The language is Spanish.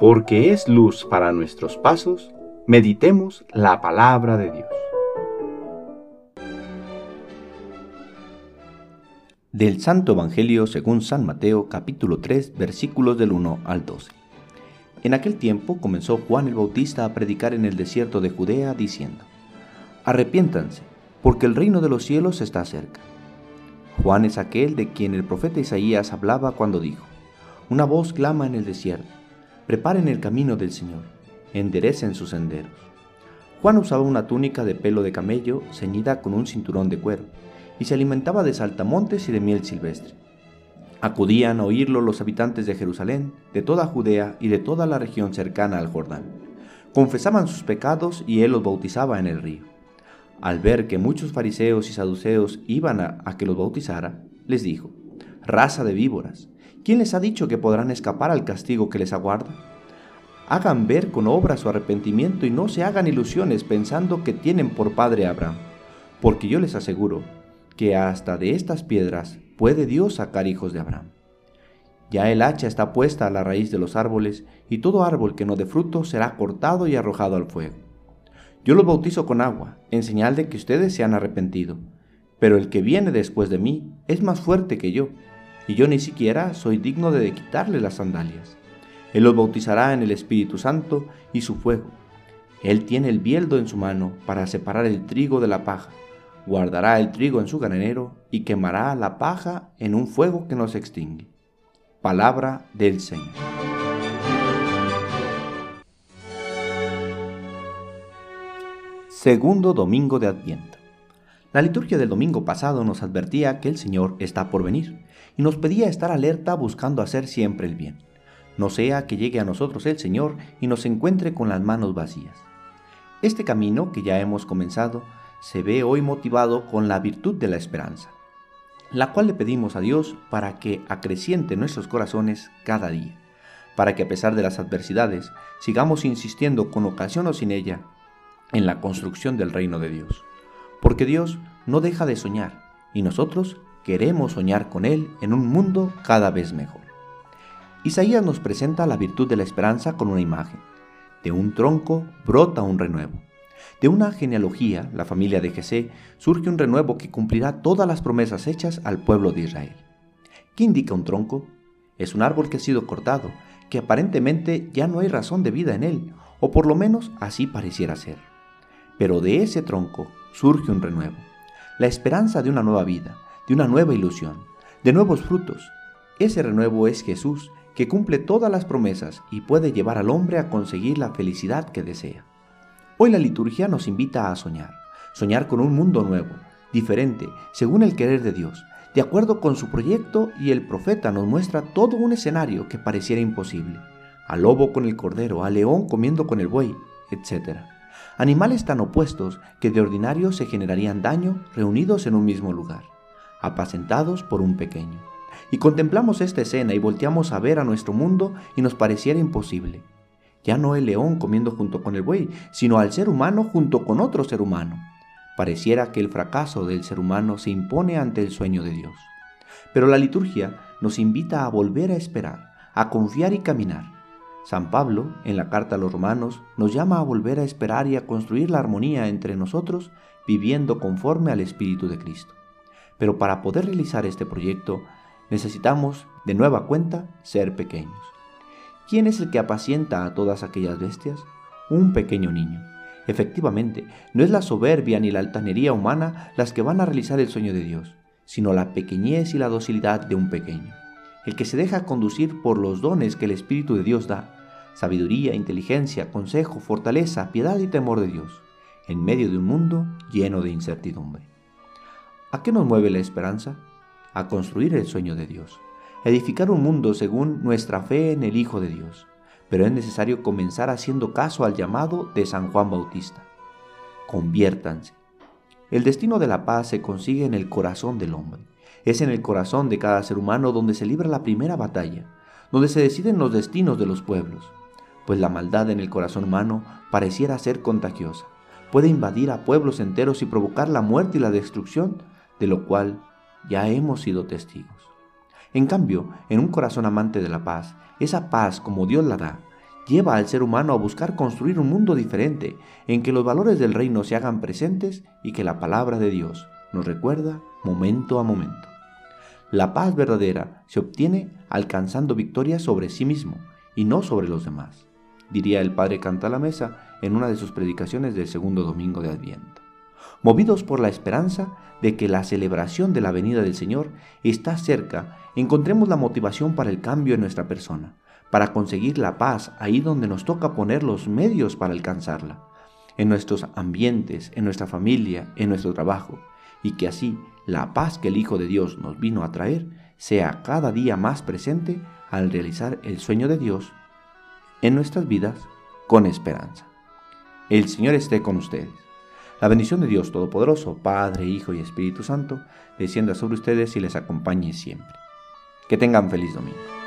porque es luz para nuestros pasos, meditemos la palabra de Dios. Del Santo Evangelio según San Mateo capítulo 3 versículos del 1 al 12. En aquel tiempo comenzó Juan el Bautista a predicar en el desierto de Judea diciendo, Arrepiéntanse, porque el reino de los cielos está cerca. Juan es aquel de quien el profeta Isaías hablaba cuando dijo, Una voz clama en el desierto Preparen el camino del Señor, enderecen sus senderos. Juan usaba una túnica de pelo de camello ceñida con un cinturón de cuero, y se alimentaba de saltamontes y de miel silvestre. Acudían a oírlo los habitantes de Jerusalén, de toda Judea y de toda la región cercana al Jordán. Confesaban sus pecados y él los bautizaba en el río. Al ver que muchos fariseos y saduceos iban a, que los bautizara, les dijo, Raza de víboras, ¿Quién les ha dicho que podrán escapar al castigo que les aguarda? Hagan ver con obras su arrepentimiento y no se hagan ilusiones pensando que tienen por padre a Abraham, porque yo les aseguro que hasta de estas piedras puede Dios sacar hijos de Abraham. Ya el hacha está puesta a la raíz de los árboles, y todo árbol que no dé fruto será cortado y arrojado al fuego. Yo los bautizo con agua, en señal de que ustedes se han arrepentido, pero el que viene después de mí es más fuerte que yo y yo ni siquiera soy digno de quitarle las sandalias. Él los bautizará en el Espíritu Santo y su fuego. Él tiene el bieldo en su mano para separar el trigo de la paja. Guardará el trigo en su granero y quemará la paja en un fuego que no se extingue. Palabra del Señor. Segundo domingo de Adviento. La liturgia del domingo pasado nos advertía que el Señor está por venir y nos pedía estar alerta buscando hacer siempre el bien. No sea que llegue a nosotros el Señor y nos encuentre con las manos vacías. Este camino que ya hemos comenzado se ve hoy motivado con la virtud de la esperanza, la cual le pedimos a Dios para que acreciente nuestros corazones cada día, para que a pesar de las adversidades sigamos insistiendo con ocasión o sin ella en la construcción del reino de Dios porque Dios no deja de soñar y nosotros queremos soñar con Él en un mundo cada vez mejor. Isaías nos presenta la virtud de la esperanza con una imagen. De un tronco brota un renuevo. De una genealogía, la familia de Jesé, surge un renuevo que cumplirá todas las promesas hechas al pueblo de Israel. ¿Qué indica un tronco? Es un árbol que ha sido cortado, que aparentemente ya no hay razón de vida en él, o por lo menos así pareciera ser. Pero de ese tronco surge un renuevo, la esperanza de una nueva vida, de una nueva ilusión, de nuevos frutos. Ese renuevo es Jesús, que cumple todas las promesas y puede llevar al hombre a conseguir la felicidad que desea. Hoy la liturgia nos invita a soñar, soñar con un mundo nuevo, diferente, según el querer de Dios, de acuerdo con su proyecto y el profeta nos muestra todo un escenario que pareciera imposible, al lobo con el cordero, al león comiendo con el buey, etc animales tan opuestos que de ordinario se generarían daño reunidos en un mismo lugar, apacentados por un pequeño. Y contemplamos esta escena y volteamos a ver a nuestro mundo y nos pareciera imposible. Ya no el león comiendo junto con el buey, sino al ser humano junto con otro ser humano. Pareciera que el fracaso del ser humano se impone ante el sueño de Dios. Pero la liturgia nos invita a volver a esperar, a confiar y caminar San Pablo, en la carta a los romanos, nos llama a volver a esperar y a construir la armonía entre nosotros viviendo conforme al Espíritu de Cristo. Pero para poder realizar este proyecto necesitamos, de nueva cuenta, ser pequeños. ¿Quién es el que apacienta a todas aquellas bestias? Un pequeño niño. Efectivamente, no es la soberbia ni la altanería humana las que van a realizar el sueño de Dios, sino la pequeñez y la docilidad de un pequeño el que se deja conducir por los dones que el Espíritu de Dios da, sabiduría, inteligencia, consejo, fortaleza, piedad y temor de Dios, en medio de un mundo lleno de incertidumbre. ¿A qué nos mueve la esperanza? A construir el sueño de Dios, edificar un mundo según nuestra fe en el Hijo de Dios, pero es necesario comenzar haciendo caso al llamado de San Juan Bautista. Conviértanse. El destino de la paz se consigue en el corazón del hombre es en el corazón de cada ser humano donde se libra la primera batalla, donde se deciden los destinos de los pueblos, pues la maldad en el corazón humano pareciera ser contagiosa, puede invadir a pueblos enteros y provocar la muerte y la destrucción, de lo cual ya hemos sido testigos. En cambio, en un corazón amante de la paz, esa paz como Dios la da, lleva al ser humano a buscar construir un mundo diferente en que los valores del reino se hagan presentes y que la palabra de Dios nos recuerda momento a momento. La paz verdadera se obtiene alcanzando victoria sobre sí mismo y no sobre los demás, diría el padre Canta la Mesa en una de sus predicaciones del segundo domingo de Adviento. Movidos por la esperanza de que la celebración de la venida del Señor está cerca, encontremos la motivación para el cambio en nuestra persona, para conseguir la paz ahí donde nos toca poner los medios para alcanzarla, en nuestros ambientes, en nuestra familia, en nuestro trabajo, y que así la paz que el Hijo de Dios nos vino a traer sea cada día más presente al realizar el sueño de Dios en nuestras vidas con esperanza. El Señor esté con ustedes. La bendición de Dios Todopoderoso, Padre, Hijo y Espíritu Santo, descienda sobre ustedes y les acompañe siempre. Que tengan feliz domingo.